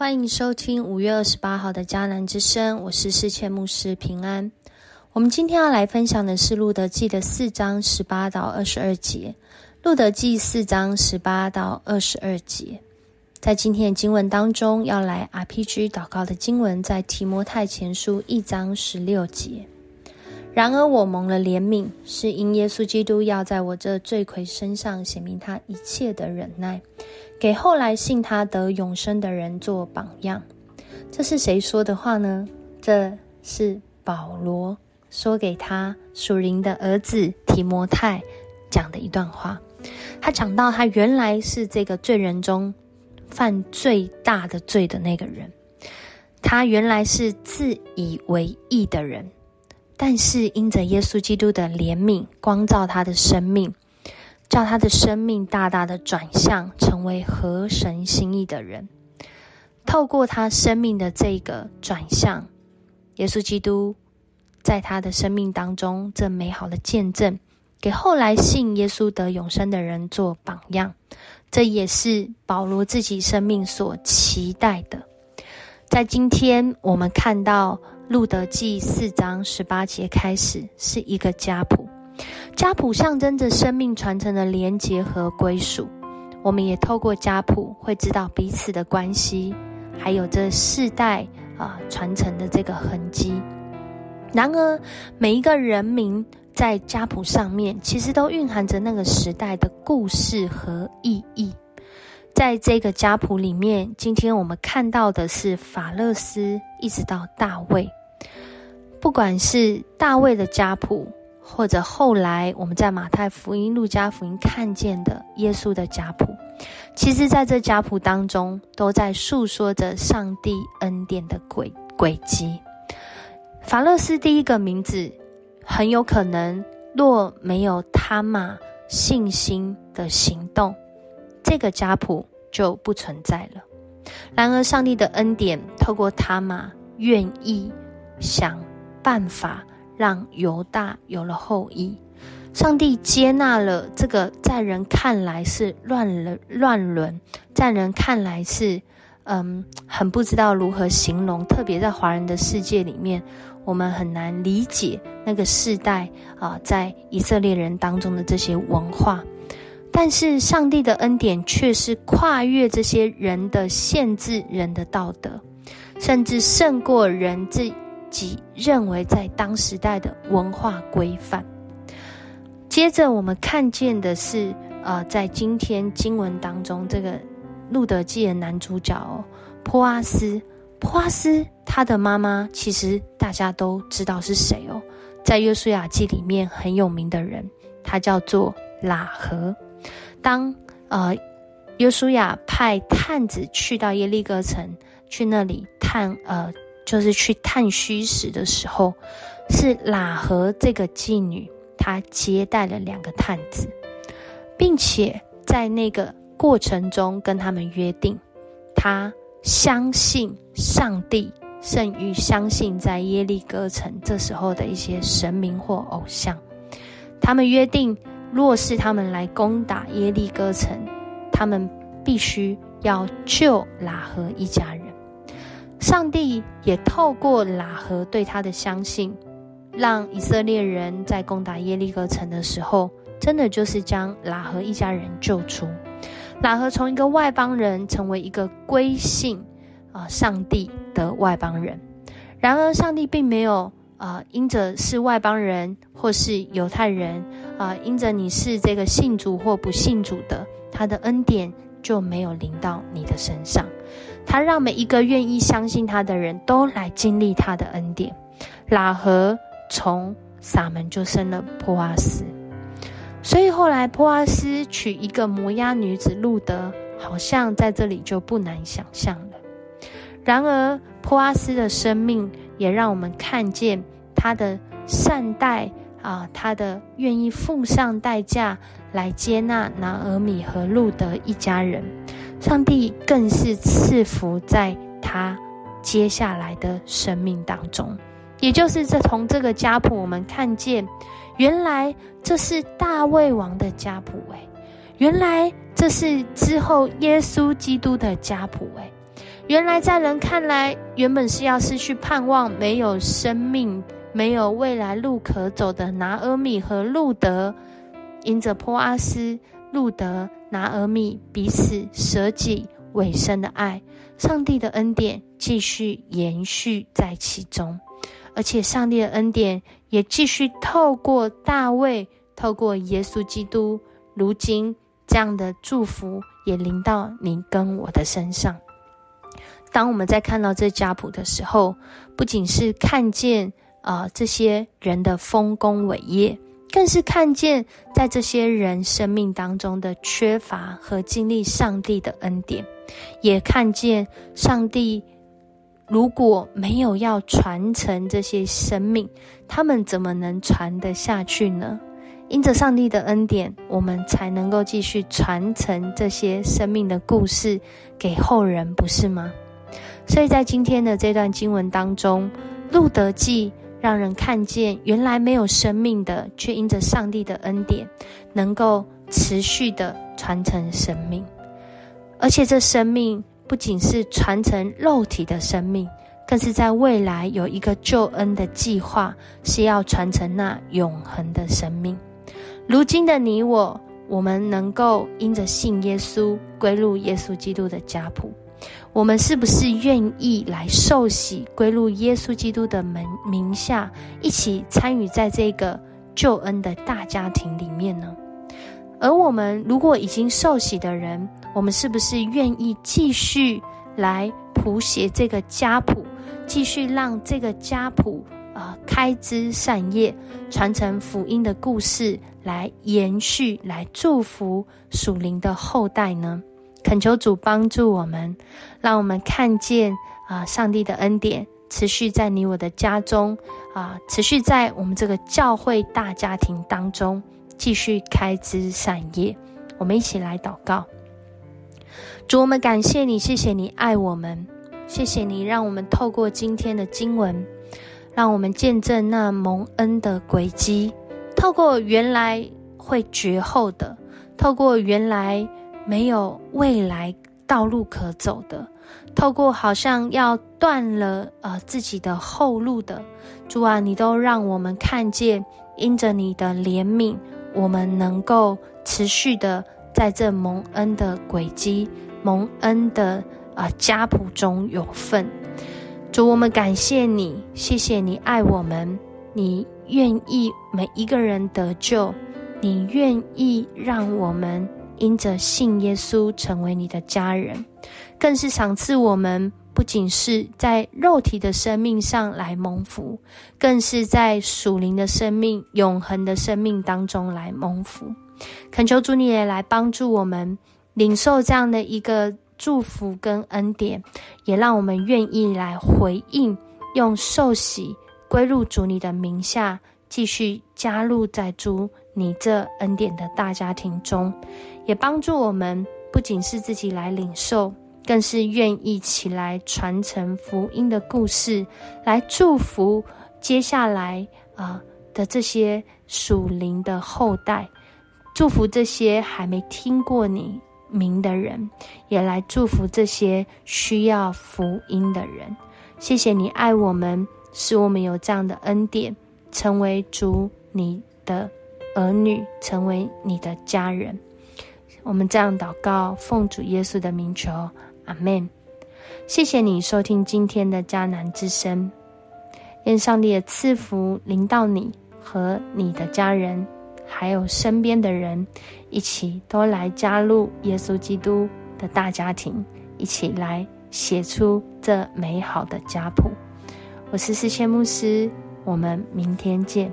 欢迎收听五月二十八号的迦南之声，我是世谦牧师平安。我们今天要来分享的是路德记的四章十八到二十二节。路德记四章十八到二十二节，在今天的经文当中，要来 RPG 祷告的经文在提摩太前书一章十六节。然而我蒙了怜悯，是因耶稣基督要在我这罪魁身上显明他一切的忍耐。给后来信他得永生的人做榜样，这是谁说的话呢？这是保罗说给他属灵的儿子提摩太讲的一段话。他讲到他原来是这个罪人中犯最大的罪的那个人，他原来是自以为义的人，但是因着耶稣基督的怜悯光照他的生命。叫他的生命大大的转向，成为合神心意的人。透过他生命的这个转向，耶稣基督在他的生命当中这美好的见证，给后来信耶稣得永生的人做榜样。这也是保罗自己生命所期待的。在今天，我们看到路德记四章十八节开始是一个家谱。家谱象征着生命传承的连结和归属，我们也透过家谱会知道彼此的关系，还有这世代啊传承的这个痕迹。然而，每一个人名在家谱上面，其实都蕴含着那个时代的故事和意义。在这个家谱里面，今天我们看到的是法勒斯，一直到大卫，不管是大卫的家谱。或者后来我们在马太福音、路加福音看见的耶稣的家谱，其实在这家谱当中，都在诉说着上帝恩典的轨轨迹。法勒斯第一个名字很有可能，若没有他玛信心的行动，这个家谱就不存在了。然而，上帝的恩典透过他玛愿意想办法。让犹大有了后裔，上帝接纳了这个在人看来是乱伦乱伦，在人看来是嗯很不知道如何形容，特别在华人的世界里面，我们很难理解那个世代啊，在以色列人当中的这些文化，但是上帝的恩典却是跨越这些人的限制，人的道德，甚至胜过人这。即认为在当时代的文化规范。接着，我们看见的是，呃，在今天经文当中，这个《路德记》的男主角哦，波阿斯。波阿斯他的妈妈，其实大家都知道是谁哦，在《约书亚记》里面很有名的人，他叫做喇合。当呃，约书亚派探子去到耶利哥城，去那里探呃。就是去探虚实的时候，是喇合这个妓女，她接待了两个探子，并且在那个过程中跟他们约定，她相信上帝胜于相信在耶利哥城这时候的一些神明或偶像。他们约定，若是他们来攻打耶利哥城，他们必须要救喇合一家人。上帝也透过喇合对他的相信，让以色列人在攻打耶利哥城的时候，真的就是将喇合一家人救出。喇合从一个外邦人成为一个归信啊上帝的外邦人。然而，上帝并没有啊因着是外邦人或是犹太人啊，因着你是这个信主或不信主的，他的恩典就没有临到你的身上。他让每一个愿意相信他的人都来经历他的恩典。喇合从撒门就生了波阿斯，所以后来波阿斯娶一个摩押女子路德，好像在这里就不难想象了。然而波阿斯的生命也让我们看见他的善待啊，他的愿意付上代价来接纳拿俄米和路德一家人。上帝更是赐福在他接下来的生命当中，也就是这从这个家谱，我们看见，原来这是大卫王的家谱诶，原来这是之后耶稣基督的家谱诶，原来在人看来，原本是要失去盼望、没有生命、没有未来路可走的拿阿米和路德，因着波阿斯、路德、拿阿米彼此舍己委身的爱，上帝的恩典继续延续在其中，而且上帝的恩典也继续透过大卫、透过耶稣基督，如今这样的祝福也临到你跟我的身上。当我们在看到这家谱的时候，不仅是看见啊这些人的丰功伟业，更是看见在这些人生命当中的缺乏和经历上帝的恩典，也看见上帝如果没有要传承这些生命，他们怎么能传得下去呢？因着上帝的恩典，我们才能够继续传承这些生命的故事给后人，不是吗？所以在今天的这段经文当中，《路德记》让人看见原来没有生命的，却因着上帝的恩典，能够持续的传承生命。而且这生命不仅是传承肉体的生命，更是在未来有一个救恩的计划，是要传承那永恒的生命。如今的你我，我们能够因着信耶稣，归入耶稣基督的家谱。我们是不是愿意来受洗，归入耶稣基督的门名下，一起参与在这个救恩的大家庭里面呢？而我们如果已经受洗的人，我们是不是愿意继续来谱写这个家谱，继续让这个家谱啊开枝散叶，传承福音的故事，来延续，来祝福属灵的后代呢？恳求主帮助我们，让我们看见啊，上帝的恩典持续在你我的家中啊，持续在我们这个教会大家庭当中继续开枝散叶。我们一起来祷告，主，我们感谢你，谢谢你爱我们，谢谢你让我们透过今天的经文，让我们见证那蒙恩的轨迹，透过原来会绝后的，透过原来。没有未来道路可走的，透过好像要断了呃自己的后路的主啊，你都让我们看见，因着你的怜悯，我们能够持续的在这蒙恩的轨迹、蒙恩的啊家谱中有份。主，我们感谢你，谢谢你爱我们，你愿意每一个人得救，你愿意让我们。因着信耶稣成为你的家人，更是赏赐我们，不仅是在肉体的生命上来蒙福，更是在属灵的生命、永恒的生命当中来蒙福。恳求主你也来帮助我们领受这样的一个祝福跟恩典，也让我们愿意来回应，用受洗归入主你的名下，继续加入在主你这恩典的大家庭中。也帮助我们，不仅是自己来领受，更是愿意起来传承福音的故事，来祝福接下来啊的这些属灵的后代，祝福这些还没听过你名的人，也来祝福这些需要福音的人。谢谢你爱我们，使我们有这样的恩典，成为主你的儿女，成为你的家人。我们这样祷告，奉主耶稣的名求，阿门。谢谢你收听今天的迦南之声，愿上帝的赐福临到你和你的家人，还有身边的人，一起都来加入耶稣基督的大家庭，一起来写出这美好的家谱。我是思谦牧师，我们明天见。